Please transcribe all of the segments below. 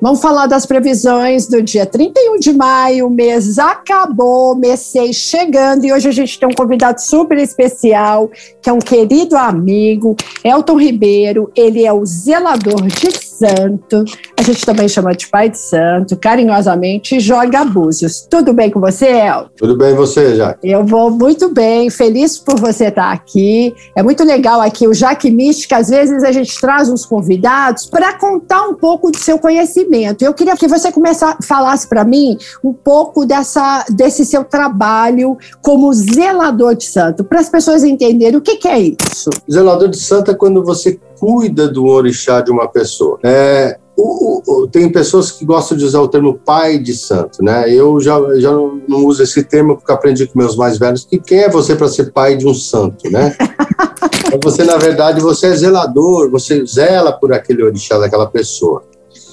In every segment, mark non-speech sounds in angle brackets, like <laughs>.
Vamos falar das previsões do dia. 31 de maio, o mês acabou, mês 6 chegando, e hoje a gente tem um convidado super especial, que é um querido amigo, Elton Ribeiro, ele é o zelador de santo, a gente também chama de pai de santo, carinhosamente, joga abusos. Tudo bem com você, El? Tudo bem você, Jaque? Eu vou muito bem, feliz por você estar aqui. É muito legal aqui o Jaque Mística, às vezes a gente traz uns convidados para contar um pouco do seu conhecimento. Eu queria que você começasse, falasse para mim um pouco dessa, desse seu trabalho como zelador de santo, para as pessoas entenderem o que, que é isso. Zelador de santo é quando você cuida do orixá de uma pessoa. É, o, o, tem pessoas que gostam de usar o termo pai de santo, né? Eu já, já não uso esse termo porque aprendi com meus mais velhos que quem é você para ser pai de um santo, né? <laughs> então você, na verdade, você é zelador, você zela por aquele orixá daquela pessoa.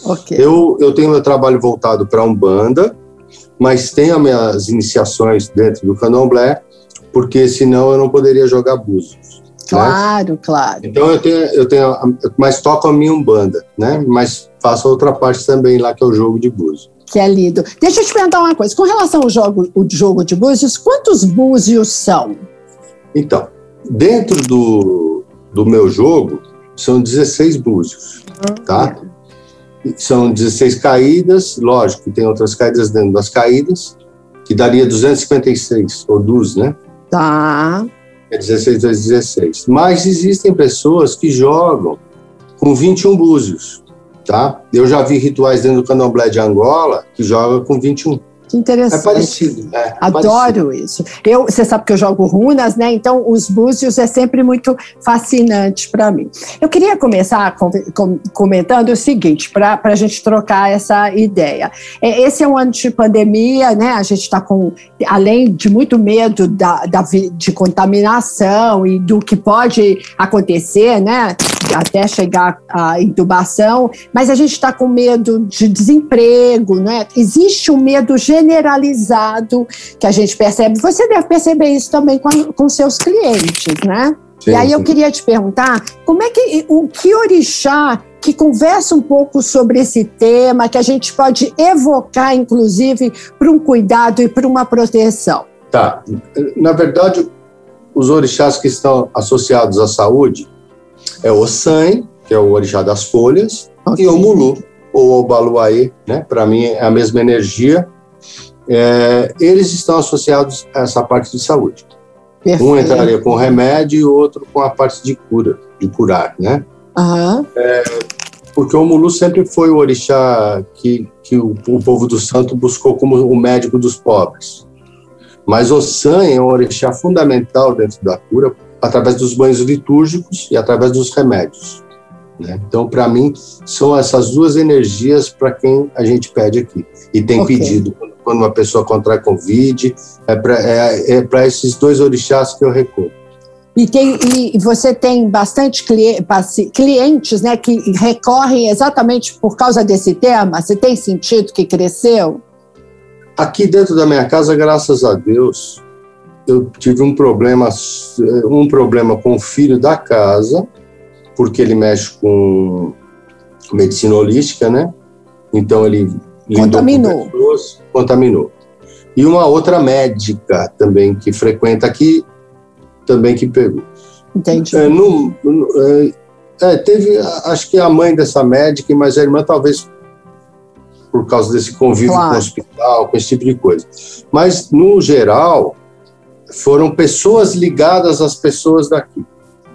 Okay. Eu, eu tenho meu trabalho voltado para a Umbanda, mas tenho as minhas iniciações dentro do candomblé, porque senão eu não poderia jogar búzios. Claro, né? claro. Então eu tenho, eu tenho, mas toco a minha umbanda, né? Mas faço outra parte também lá que é o jogo de búzios. Que é lindo. Deixa eu te perguntar uma coisa. Com relação ao jogo, o jogo de búzios, quantos búzios são? Então, dentro do, do meu jogo são 16 búzios, tá? São 16 caídas, lógico, tem outras caídas dentro das caídas, que daria 256, ou 12, né? Tá é 16 vezes 16. Mas existem pessoas que jogam com 21 búzios, tá? Eu já vi rituais dentro do candomblé de Angola que joga com 21. Que interessante. É parecido. É, Adoro parecido. isso. Eu, você sabe que eu jogo runas, né? Então, os búzios é sempre muito fascinante para mim. Eu queria começar com, com, comentando o seguinte, para a gente trocar essa ideia. É, esse é um ano de pandemia, né? A gente está com, além de muito medo da, da, de contaminação e do que pode acontecer, né? Até chegar à intubação, mas a gente está com medo de desemprego, né? Existe um medo geral generalizado que a gente percebe. Você deve perceber isso também com, com seus clientes, né? Sim, e aí eu queria te perguntar, como é que o que orixá que conversa um pouco sobre esse tema, que a gente pode evocar, inclusive, para um cuidado e para uma proteção? Tá. Na verdade, os orixás que estão associados à saúde é o San, que é o orixá das folhas, okay. e o Mulu, ou o Baluaê, né? Para mim é a mesma energia, é, eles estão associados a essa parte de saúde. Perfeito. Um entraria com remédio e o outro com a parte de cura, de curar, né? Uhum. É, porque o Mulu sempre foi o orixá que, que o, o, povo do santo buscou como o médico dos pobres. Mas o San é um orixá fundamental dentro da cura através dos banhos litúrgicos e através dos remédios. Né? Então, para mim, são essas duas energias para quem a gente pede aqui. E tem okay. pedido quando uma pessoa contrai Covid, é para é, é esses dois orixás que eu recorro. E, tem, e você tem bastante clientes né, que recorrem exatamente por causa desse tema? Você tem sentido que cresceu? Aqui dentro da minha casa, graças a Deus, eu tive um problema, um problema com o filho da casa, porque ele mexe com medicina holística, né? Então ele contaminou. Pessoas, contaminou. E uma outra médica também que frequenta aqui, também que pegou. Entendi. É, no, é, é, teve, acho que a mãe dessa médica, mas a irmã talvez por causa desse convívio claro. com o hospital, com esse tipo de coisa. Mas, no geral, foram pessoas ligadas às pessoas daqui.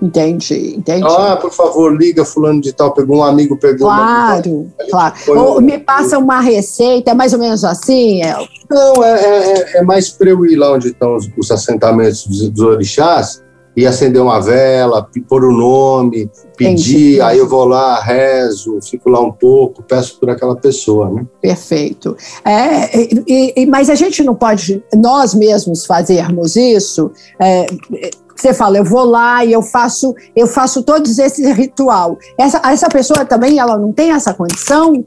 Entendi, entendi. Ah, por favor, liga fulano de tal, pegou um amigo, pegou Claro, claro. Ou me passa uma receita, é mais ou menos assim, El? Não, é, é, é, é mais para eu ir lá onde estão os, os assentamentos dos, dos, orixás e acender uma vela, pôr o nome, pedir, Entendi. aí eu vou lá, rezo, fico lá um pouco, peço por aquela pessoa, né? Perfeito. É, e, e, mas a gente não pode, nós mesmos fazermos isso. É, você fala, eu vou lá e eu faço, eu faço todos esse ritual. Essa, essa pessoa também, ela não tem essa condição?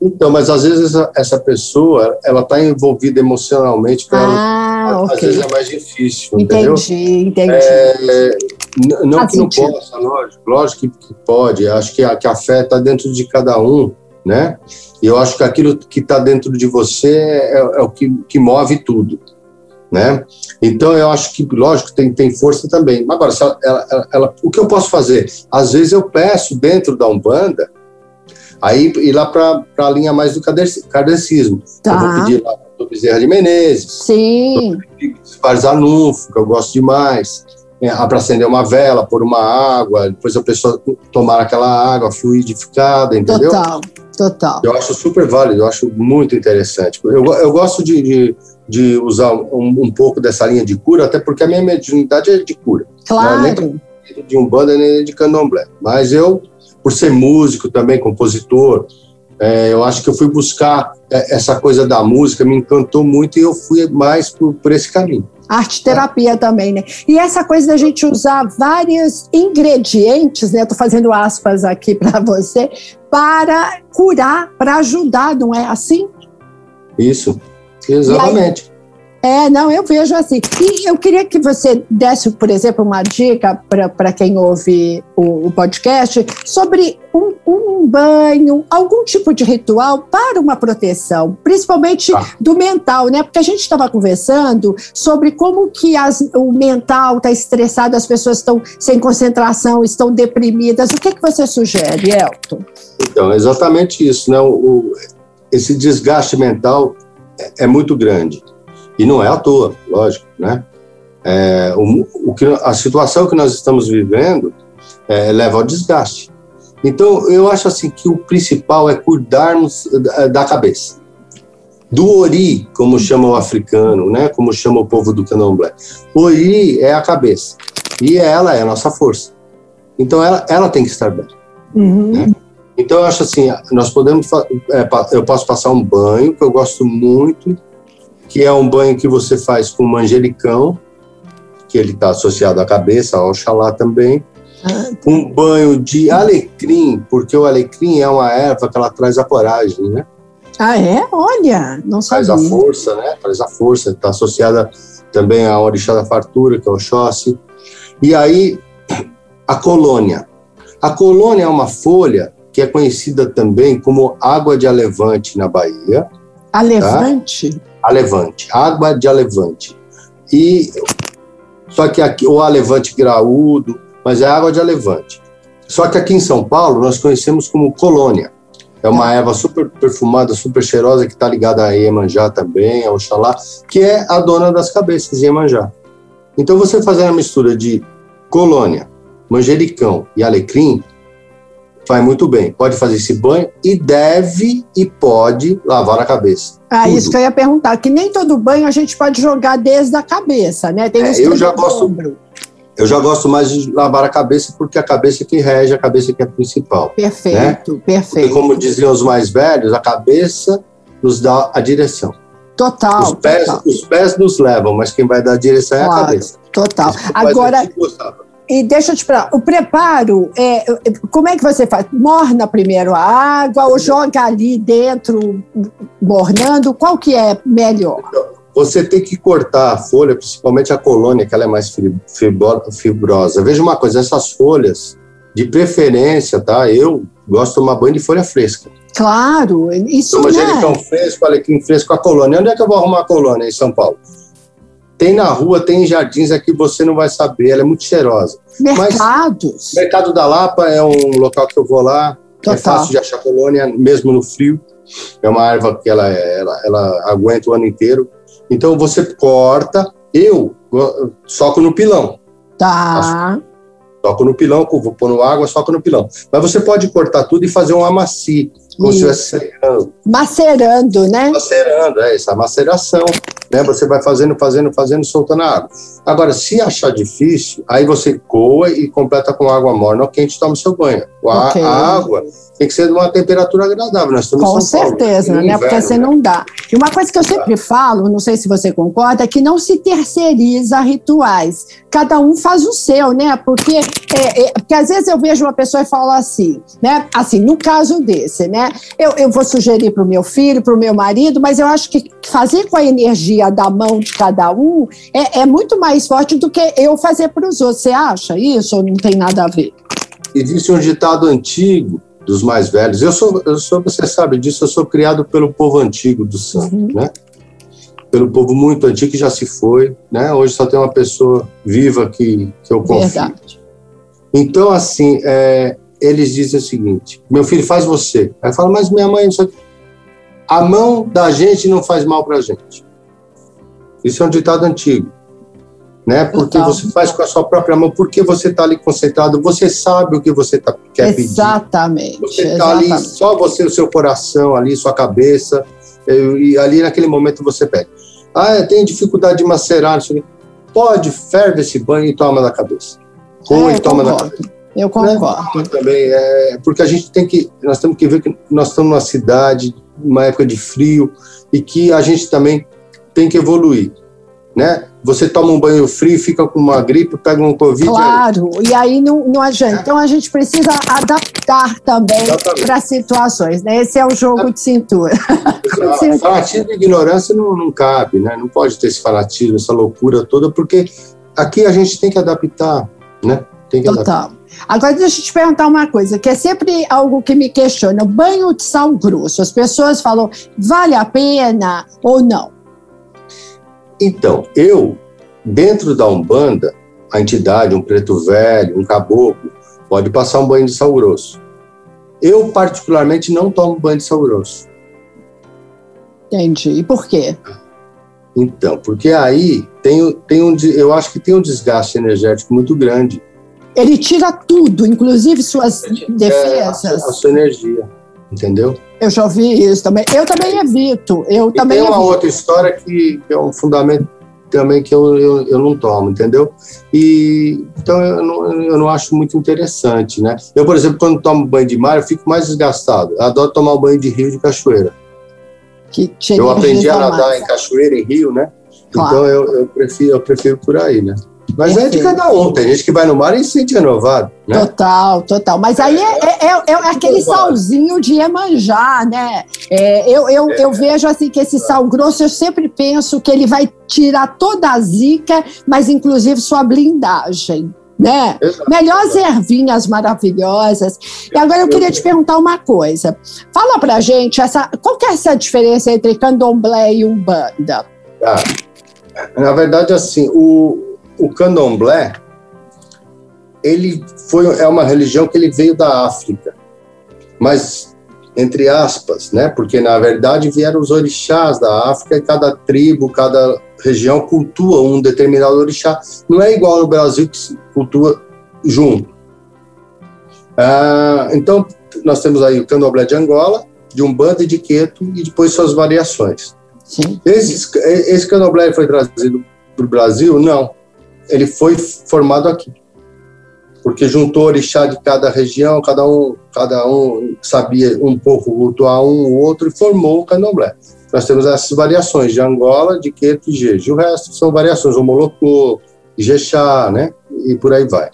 Então, mas às vezes essa, essa pessoa, ela está envolvida emocionalmente para ah, ela, okay. às vezes é mais difícil, entendi, entendeu? Entendi, é, Não Faz que não possa, lógico, lógico que, que pode. Acho que a, que a fé está dentro de cada um, né? E eu acho que aquilo que está dentro de você é, é, o que, que move tudo, né? Então eu acho que, lógico, tem, tem força também. Agora, ela, ela, ela, o que eu posso fazer? Às vezes eu peço dentro da Umbanda Aí ir lá para a linha mais do kardecismo. Tá. Eu vou pedir lá para o Bezerra de Menezes. Sim. Farzanufo, que eu gosto demais. É, para acender uma vela, pôr uma água, depois a pessoa tomar aquela água fluidificada, entendeu? Total, total. Eu acho super válido, eu acho muito interessante. Eu, eu gosto de, de, de usar um, um, pouco dessa linha de cura, até porque a minha mediunidade é de cura. Claro. Né? Nem de umbanda, nem de candomblé. Mas eu por ser músico também, compositor, é, eu acho que eu fui buscar é, essa coisa da música, me encantou muito e eu fui mais por, por esse caminho. Arte terapia é. também, né? E essa coisa da gente usar vários ingredientes, né? Estou fazendo aspas aqui para você, para curar, para ajudar, não é assim? Isso, exatamente. É, não, eu vejo assim. E eu queria que você desse, por exemplo, uma dica para quem ouve o, o podcast sobre um, um, banho, algum tipo de ritual para uma proteção, principalmente ah. do mental, né? Porque a gente estava conversando sobre como que as, o mental está estressado, as pessoas estão sem concentração, estão deprimidas. O que, que você sugere, Elton? Então, exatamente isso, né? O esse desgaste mental é, é muito grande. E não é à toa, lógico, né? É, o, o que, a situação que nós estamos vivendo é, leva ao desgaste. Então, eu acho assim que o principal é cuidarmos da, da cabeça. Do ori, como chama o africano, né? Como chama o povo do candomblé. Ori é a cabeça. E ela é a nossa força. Então, ela, ela tem que estar bem. Uhum. Né? Então, eu acho assim, nós podemos... É, eu posso passar um banho, que eu gosto muito, que é um banho que você faz com manjericão, que ele está associado à cabeça, ao Oxalá também. Ah. Um banho de alecrim, porque o alecrim é uma erva que ela traz a coragem, né? Ah, é? Olha, não sabia. Traz a força, né? Traz a força, está associada também à orixá da fartura, que é o Oxóssi. E aí, a colônia. A colônia é uma folha que é conhecida também como água de alevante na Bahia. Alevante? Tá? Alevante, água de Alevante. E só que aqui o Alevante graúdo, mas é água de Alevante. Só que aqui em São Paulo nós conhecemos como colônia. É uma erva super perfumada, super cheirosa, que está ligada a Iemanjá também, ao Oxalá, que é a dona das cabeças, Iemanjá. Então, você fazendo a mistura de colônia, manjericão e alecrim, vai muito bem. Pode fazer esse banho e deve e pode lavar a cabeça. Ah, Tudo. isso que eu ia perguntar, que nem todo banho a gente pode jogar desde a cabeça, né? Tem é, eu já gosto. Ombro. Eu já gosto mais de lavar a cabeça porque a cabeça é que rege, a cabeça é que é a principal. Perfeito, né? perfeito. Porque, como diziam os mais velhos, a cabeça nos dá a direção. Total. Os pés, total. Os pés nos levam, mas quem vai dar a direção é claro, a cabeça. Total. Agora, e deixa eu te falar, o preparo, é, como é que você faz? Morna primeiro a água ou joga ali dentro, mornando? Qual que é melhor? Você tem que cortar a folha, principalmente a colônia, que ela é mais fibrosa. Veja uma coisa, essas folhas, de preferência, tá? Eu gosto de tomar banho de folha fresca. Claro, isso Toma né? manjericão fresco, alecrim fresco, a colônia. Onde é que eu vou arrumar a colônia em São Paulo? Tem na rua, tem em jardins, aqui você não vai saber, ela é muito cheirosa. Mercados? Mas, Mercado da Lapa é um local que eu vou lá, é Total. é fácil de achar colônia, mesmo no frio. É uma erva que ela, ela, ela aguenta o ano inteiro. Então você corta, eu soco no pilão. Tá. Soco no pilão, vou pôr no água, soco no pilão. Mas você pode cortar tudo e fazer um amaci. Como se estivesse Macerando, né? Macerando, é essa maceração. Né? Você vai fazendo, fazendo, fazendo, soltando a água. Agora, se achar difícil, aí você coa e completa com água morna ou quente toma seu banho. A, okay. a água tem que ser de uma temperatura agradável. Nós estamos Com certeza, Paulo, né? Inverno, Porque você né? não dá. E uma coisa que eu sempre falo, não sei se você concorda, é que não se terceiriza rituais. Cada um faz o seu, né? Porque, é, é, porque às vezes eu vejo uma pessoa e falo assim, né? Assim, no caso desse, né? Eu, eu vou sugerir para o meu filho, para o meu marido, mas eu acho que fazer com a energia da mão de cada um é, é muito mais forte do que eu fazer para os outros. Você acha isso ou não tem nada a ver? Existe um ditado antigo dos mais velhos. Eu sou, eu sou, você sabe disso, eu sou criado pelo povo antigo do santo, uhum. né? Pelo povo muito antigo que já se foi, né? Hoje só tem uma pessoa viva que, que eu confio. Verdade. Então, assim, é, eles dizem o seguinte: meu filho, faz você. Aí fala, mas minha mãe. A mão da gente não faz mal para a gente. Isso é um ditado antigo né? Porque Total. você faz com a sua própria mão, porque você está ali concentrado, você sabe o que você tá, quer exatamente, pedir. Você está ali, só você, o seu coração ali, sua cabeça, e ali naquele momento você pede. Ah, eu tenho dificuldade de macerar, pode, ferve esse banho e toma na cabeça. Com é, e toma concordo. na cabeça. Eu concordo. Né? Também, é, porque a gente tem que, nós temos que ver que nós estamos numa cidade, uma época de frio, e que a gente também tem que evoluir né? Você toma um banho frio, fica com uma gripe, pega um Covid. Claro, aí. e aí não, não adianta. É. Então a gente precisa adaptar também para situações, né? Esse é o jogo de cintura. <laughs> fanatismo e ignorância não, não cabe, né? Não pode ter esse fanatismo, essa loucura toda, porque aqui a gente tem que adaptar, né? Tem que Total. Adaptar. Agora, deixa eu te perguntar uma coisa, que é sempre algo que me questiona. Banho de sal grosso, as pessoas falam, vale a pena ou não? Então, eu, dentro da Umbanda, a entidade, um preto velho, um caboclo, pode passar um banho de sal grosso. Eu, particularmente, não tomo banho de sal grosso. Entendi. E por quê? Então, porque aí tem, tem um, eu acho que tem um desgaste energético muito grande. Ele tira tudo, inclusive suas defesas. É, a, a sua energia, entendeu? Eu já ouvi isso também. Eu também evito. Eu e também tem uma evito. outra história que, que, é um fundamento também que eu, eu, eu, não tomo, entendeu? E então eu não, eu não acho muito interessante, né? Eu, por exemplo, quando tomo banho de mar, eu fico mais desgastado. Eu adoro tomar banho de rio de cachoeira. Que eu aprendi a nadar mais. em cachoeira, em rio, né? Claro. Então eu, eu, prefiro, eu prefiro por aí, né? Mas é de cada um. Tem gente que vai no mar e se sente renovado. Né? Total, total. Mas aí é, é, é, é aquele salzinho de Iemanjá, né? É, eu, eu, eu vejo assim que esse sal grosso, eu sempre penso que ele vai tirar toda a zica, mas inclusive sua blindagem. Né? Melhores ervinhas maravilhosas. E agora eu queria te perguntar uma coisa. Fala pra gente essa, qual que é essa diferença entre candomblé e umbanda? Ah, na verdade, assim, o, o candomblé ele foi é uma religião que ele veio da África, mas entre aspas, né? Porque na verdade vieram os orixás da África e cada tribo, cada região cultua um determinado orixá. Não é igual no Brasil que se cultua junto. Ah, então nós temos aí o candomblé de Angola, de Umbanda e de Queto e depois suas variações. Sim. Esse, esse candomblé foi trazido para o Brasil? Não ele foi formado aqui. Porque juntou orixá de cada região, cada um, cada um sabia um pouco cultuar um ou outro e formou o candomblé. Nós temos essas variações de Angola, de Queto e Jeje. O resto são variações, o Molocô, Ijexá, né? E por aí vai.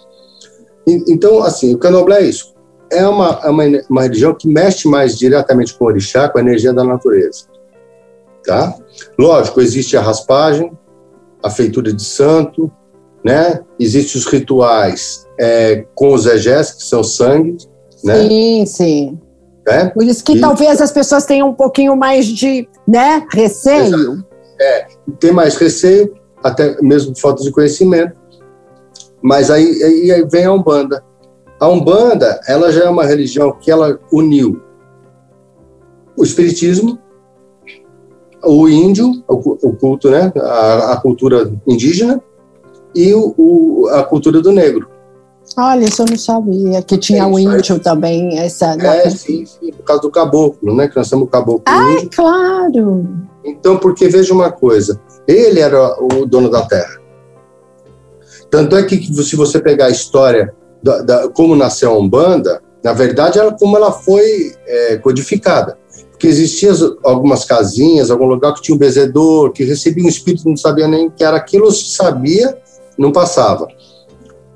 E, então, assim, o candomblé é isso. É uma, é uma, uma religião que mexe mais diretamente com o orixá, com a energia da natureza. Tá? Lógico, existe a raspagem, a feitura de santo, né? Existem os rituais é, com os egés, que são sangue, né? Sim, sim. É? Por isso que e, talvez as pessoas tenham um pouquinho mais de né, receio. É, tem mais receio, até mesmo falta de conhecimento. Mas aí, aí vem a Umbanda. A Umbanda, ela já é uma religião que ela uniu o espiritismo, o índio, o culto, né, a, a cultura indígena, e o, o, a cultura do negro. Olha, isso eu não sabia, que tinha é o índio também, essa... É, sim, sim, por causa do caboclo, né, que nós temos o caboclo Ah, é claro! Então, porque veja uma coisa, ele era o dono da terra. Tanto é que se você pegar a história da, da como nasceu a Umbanda, na verdade, ela, como ela foi é, codificada. Porque existiam algumas casinhas, algum lugar que tinha um bezedor, que recebia um espírito, não sabia nem que era aquilo, se sabia, não passava.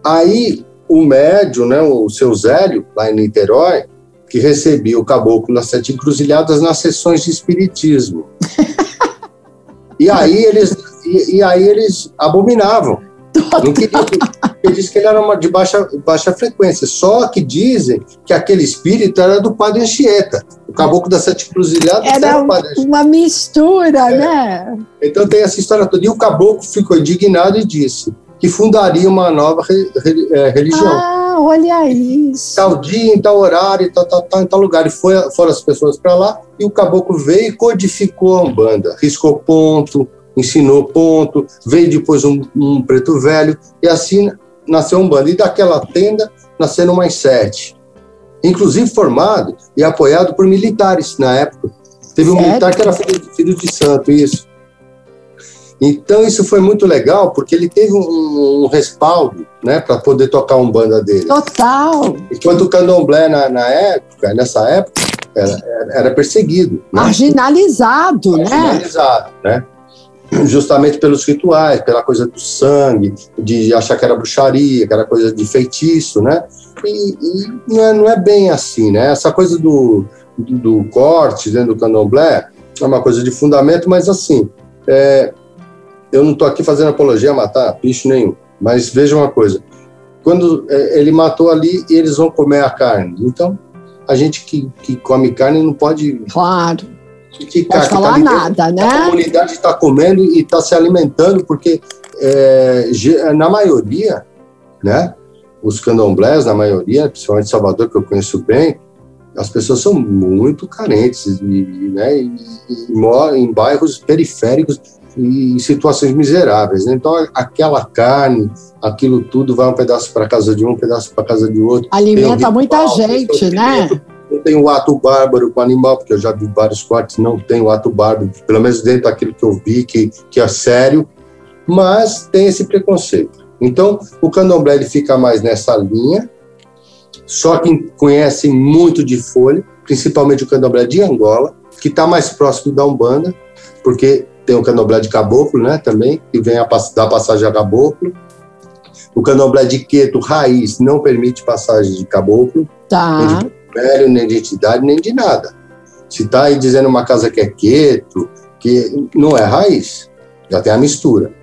Aí o médium, né, o seu Zélio, lá em Niterói, que recebia o caboclo nas sete encruzilhadas nas sessões de espiritismo. <laughs> e aí eles, e, e aí eles abominavam. Não queria, porque diz que ele era uma de baixa, baixa frequência. Só que dizem que aquele espírito era do Padre Anchieta. O caboclo das sete encruzilhadas era, era o Padre Anchieta. uma mistura, é. né? Então tem essa história toda. E o caboclo ficou indignado e disse: que fundaria uma nova re, re, é, religião. Ah, olha isso. Tal dia, em tal horário, tal, tal, tal, em tal lugar. E foi, foram as pessoas para lá, e o caboclo veio e codificou a Umbanda. Riscou ponto, ensinou ponto, veio depois um, um preto velho, e assim nasceu a Umbanda. E daquela tenda nasceram mais sete. Inclusive formado e apoiado por militares na época. Teve um militar que era filho, filho de santo, isso. Então isso foi muito legal porque ele teve um, um respaldo, né, para poder tocar um banda dele. Total. Enquanto o candomblé na, na época, nessa época, era, era perseguido, né? marginalizado, né? Marginalizado, né? Justamente pelos rituais, pela coisa do sangue, de achar que era bruxaria, que era coisa de feitiço, né? E, e não, é, não é bem assim, né? Essa coisa do, do, do corte dentro do candomblé é uma coisa de fundamento, mas assim, é, eu não estou aqui fazendo apologia a matar bicho nenhum, mas veja uma coisa: quando é, ele matou ali, eles vão comer a carne. Então, a gente que, que come carne não pode. Claro. Criticar, pode falar tá nada, né? A comunidade está comendo e está se alimentando, porque é, na maioria, né? Os candomblés, na maioria, principalmente Salvador, que eu conheço bem, as pessoas são muito carentes e, né, e, e moram em bairros periféricos em situações miseráveis. Né? Então, aquela carne, aquilo tudo vai um pedaço para casa de um, um pedaço para casa de outro. Alimenta muita gente, né? Não tem o ato bárbaro com o animal, porque eu já vi vários cortes, não tem o ato bárbaro, pelo menos dentro daquilo que eu vi, que, que é sério, mas tem esse preconceito. Então, o candomblé ele fica mais nessa linha, só quem conhece muito de folha, principalmente o candomblé de Angola, que está mais próximo da Umbanda, porque tem o candomblé de caboclo, né, também, que vem a, da passagem a caboclo. O candomblé de queto raiz não permite passagem de caboclo, tá. nem de velho, nem de entidade, nem de nada. Se está aí dizendo uma casa que é queto, que não é raiz, já tem a mistura.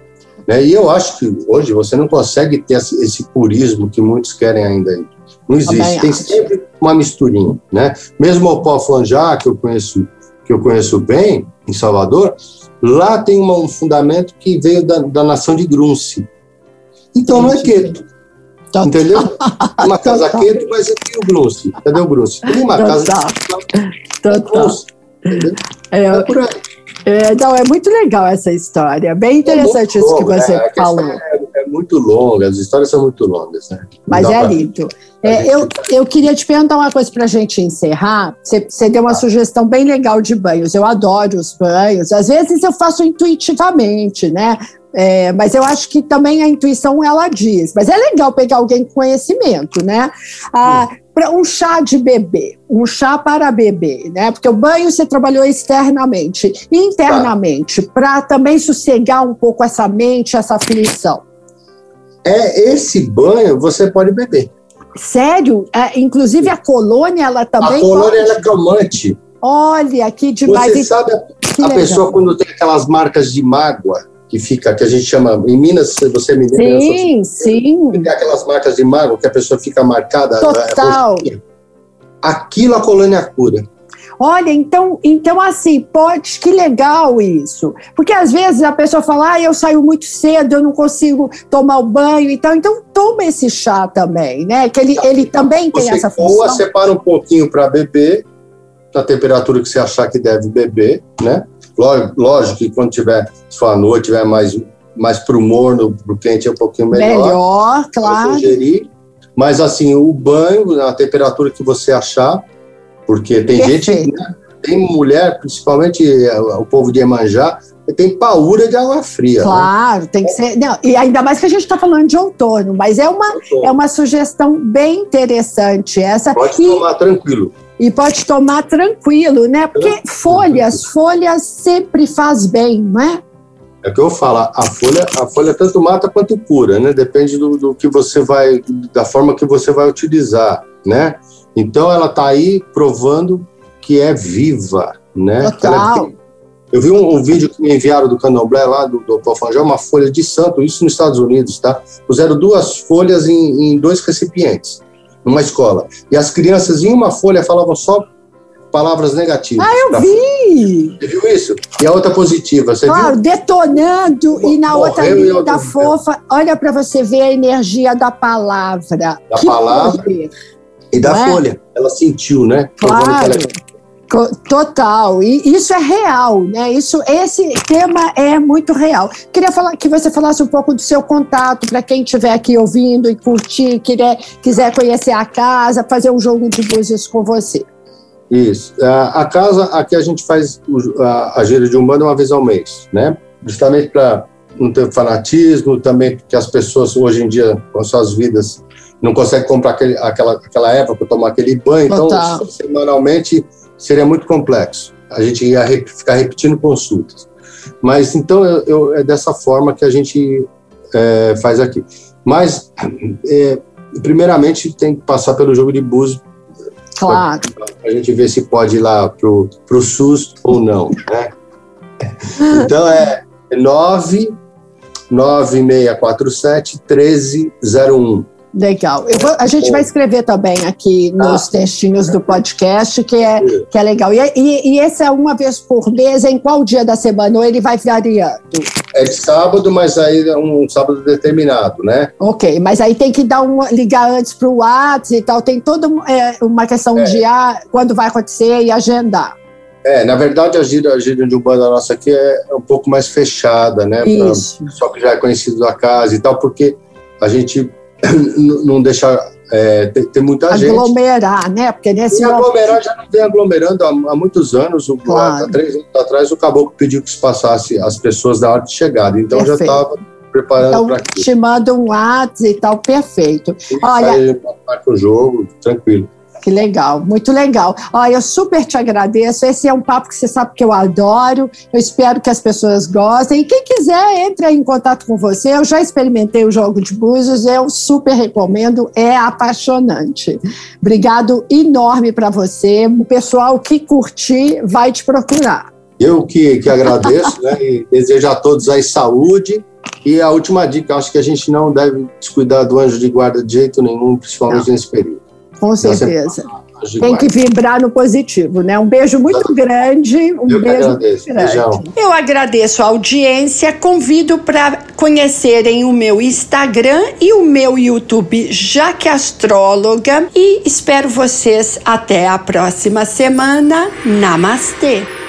Né? E eu acho que hoje você não consegue ter esse purismo que muitos querem ainda. Não existe. Tem sempre uma misturinha, né? Mesmo o pó flanjar, que eu conheço que eu conheço bem em Salvador, Lá tem uma, um fundamento que veio da, da nação de Grunce. Então não é queto. Tá. Entendeu? <laughs> Uma casa queto, mas aqui o Grunce. Cadê o Grunce? Tem uma casa Total. É, é por aí. É, não, é muito legal essa história. Bem é interessante é isso que você né? falou. Muito longa, as histórias são muito longas, né? Mas é pra... lindo. É, eu, eu queria te perguntar uma coisa para a gente encerrar. Você, você deu uma ah. sugestão bem legal de banhos. Eu adoro os banhos. Às vezes eu faço intuitivamente, né? É, mas eu acho que também a intuição ela diz. Mas é legal pegar alguém com conhecimento, né? Ah, para um chá de bebê, um chá para bebê, né? Porque o banho você trabalhou externamente, internamente, tá. para também sossegar um pouco essa mente, essa aflição. É esse banho você pode beber. Sério? É, inclusive a colônia, ela também. A colônia pode... é calmante. Olha, que demais. Você sabe, a, a pessoa quando tem aquelas marcas de mágoa, que fica, que a gente chama, em Minas, você me lembra? Sim, sim. Tem aquelas marcas de mágoa que a pessoa fica marcada. Total. Aquilo a colônia cura. Olha, então, então assim, pode, que legal isso. Porque às vezes a pessoa fala, ah, eu saio muito cedo, eu não consigo tomar o banho e tal. Então toma esse chá também, né? Que ele, ele também você tem essa função. Ou separa um pouquinho para beber, na temperatura que você achar que deve beber, né? Lógico que quando tiver, se à noite, tiver mais, mais para o morno, para o quente, é um pouquinho melhor. Melhor, claro. Sugerir. Mas assim, o banho, a temperatura que você achar, porque tem Perfeito. gente, né, tem mulher, principalmente eh, o povo de Emanjá, tem paura de água fria. Né? Claro, né? tem que ser. Não, e ainda mais que a gente está falando de outono, mas é uma, é uma sugestão bem interessante essa. Pode e, tomar tranquilo. E pode tomar tranquilo, né? Porque folhas, folhas sempre faz bem, não é? É o que eu falo, a folha, a folha tanto mata quanto cura, né? Depende do, do que você vai, da forma que você vai utilizar, né? Então ela está aí provando que é viva, né? Total. É, eu vi um, um, vídeo que me enviaram do candomblé lá, do, do Alfangel, uma folha de santo, isso nos Estados Unidos, tá? Puseram duas folhas em, em dois recipientes, numa escola. E as crianças, em uma folha, falavam só palavras negativas. Ah, eu vi! Você viu isso? E a outra positiva, você claro, viu? detonando, e na outra linda fofa, olha para você ver a energia da palavra. Da que palavra poder. E da é? folha. É? Ela sentiu, né? Claro. Total, e isso é real, né? Isso, esse tema é muito real. Queria falar que você falasse um pouco do seu contato para quem estiver aqui ouvindo e curtir, quiser, quiser conhecer a casa, fazer um jogo de búzios com você. Isso. A, casa, aqui a gente faz a, a gira de Umbanda uma vez ao mês, né? Justamente para não ter fanatismo, também porque as pessoas hoje em dia, com suas vidas, não conseguem comprar aquele, aquela, aquela para tomar aquele banho. Então, Total. semanalmente seria muito complexo. A gente ia ficar repetindo consultas. Mas então eu, eu, é dessa forma que a gente é, faz aqui. Mas, é, primeiramente, tem que passar pelo jogo de búzios Claro. Para a gente ver se pode ir lá para o SUS ou não, né? Então é 9 9647 1301. Legal. Vou, a gente vai escrever também aqui nos ah. textinhos do podcast, que é, que é legal. E, e, e, esse é uma vez por mês, em qual dia da semana? Ou ele vai variando? É de sábado, mas aí é um sábado determinado, né? Ok, mas aí tem que dar um, ligar antes para o WhatsApp e tal. Tem toda é, uma questão é. de ah, quando vai acontecer e agendar. É, na verdade, a gira, a gira de Umbanda nossa aqui é, é um pouco mais fechada, né? Isso. Só que já é conhecido da casa e tal, porque a gente <coughs> não deixar é, ter, ter, muita aglomerar, gente. Aglomerar, né? Porque nesse. E aglomerar já não vem aglomerando há, há muitos anos. O, claro. Há três anos atrás, o caboclo pediu que se passasse as pessoas da hora de chegada. Então perfeito. já estava preparando então, para aquilo. Te manda um WhatsApp e tal, perfeito. E Olha, marca o jogo, tranquilo. Que legal, muito legal. Olha, eu super te agradeço. Esse é um papo que você sabe que eu adoro. Eu espero que as pessoas gostem. E quem quiser, entre em contato com você. Eu já experimentei o jogo de búzios, eu super recomendo, é apaixonante. Obrigado enorme para você. O pessoal que curtir vai te procurar. Eu que, que agradeço, né? E desejo a todos aí saúde. E a última dica, acho que a gente não deve descuidar do anjo de guarda de jeito nenhum, principalmente não. nesse período. Com certeza. Tem que vibrar no positivo, né? Um beijo muito grande. Um Eu beijo agradeço. grande. Beijão. Eu agradeço a audiência. Convido para conhecerem o meu Instagram e o meu YouTube, Jaque Astróloga. E espero vocês até a próxima semana. Namastê!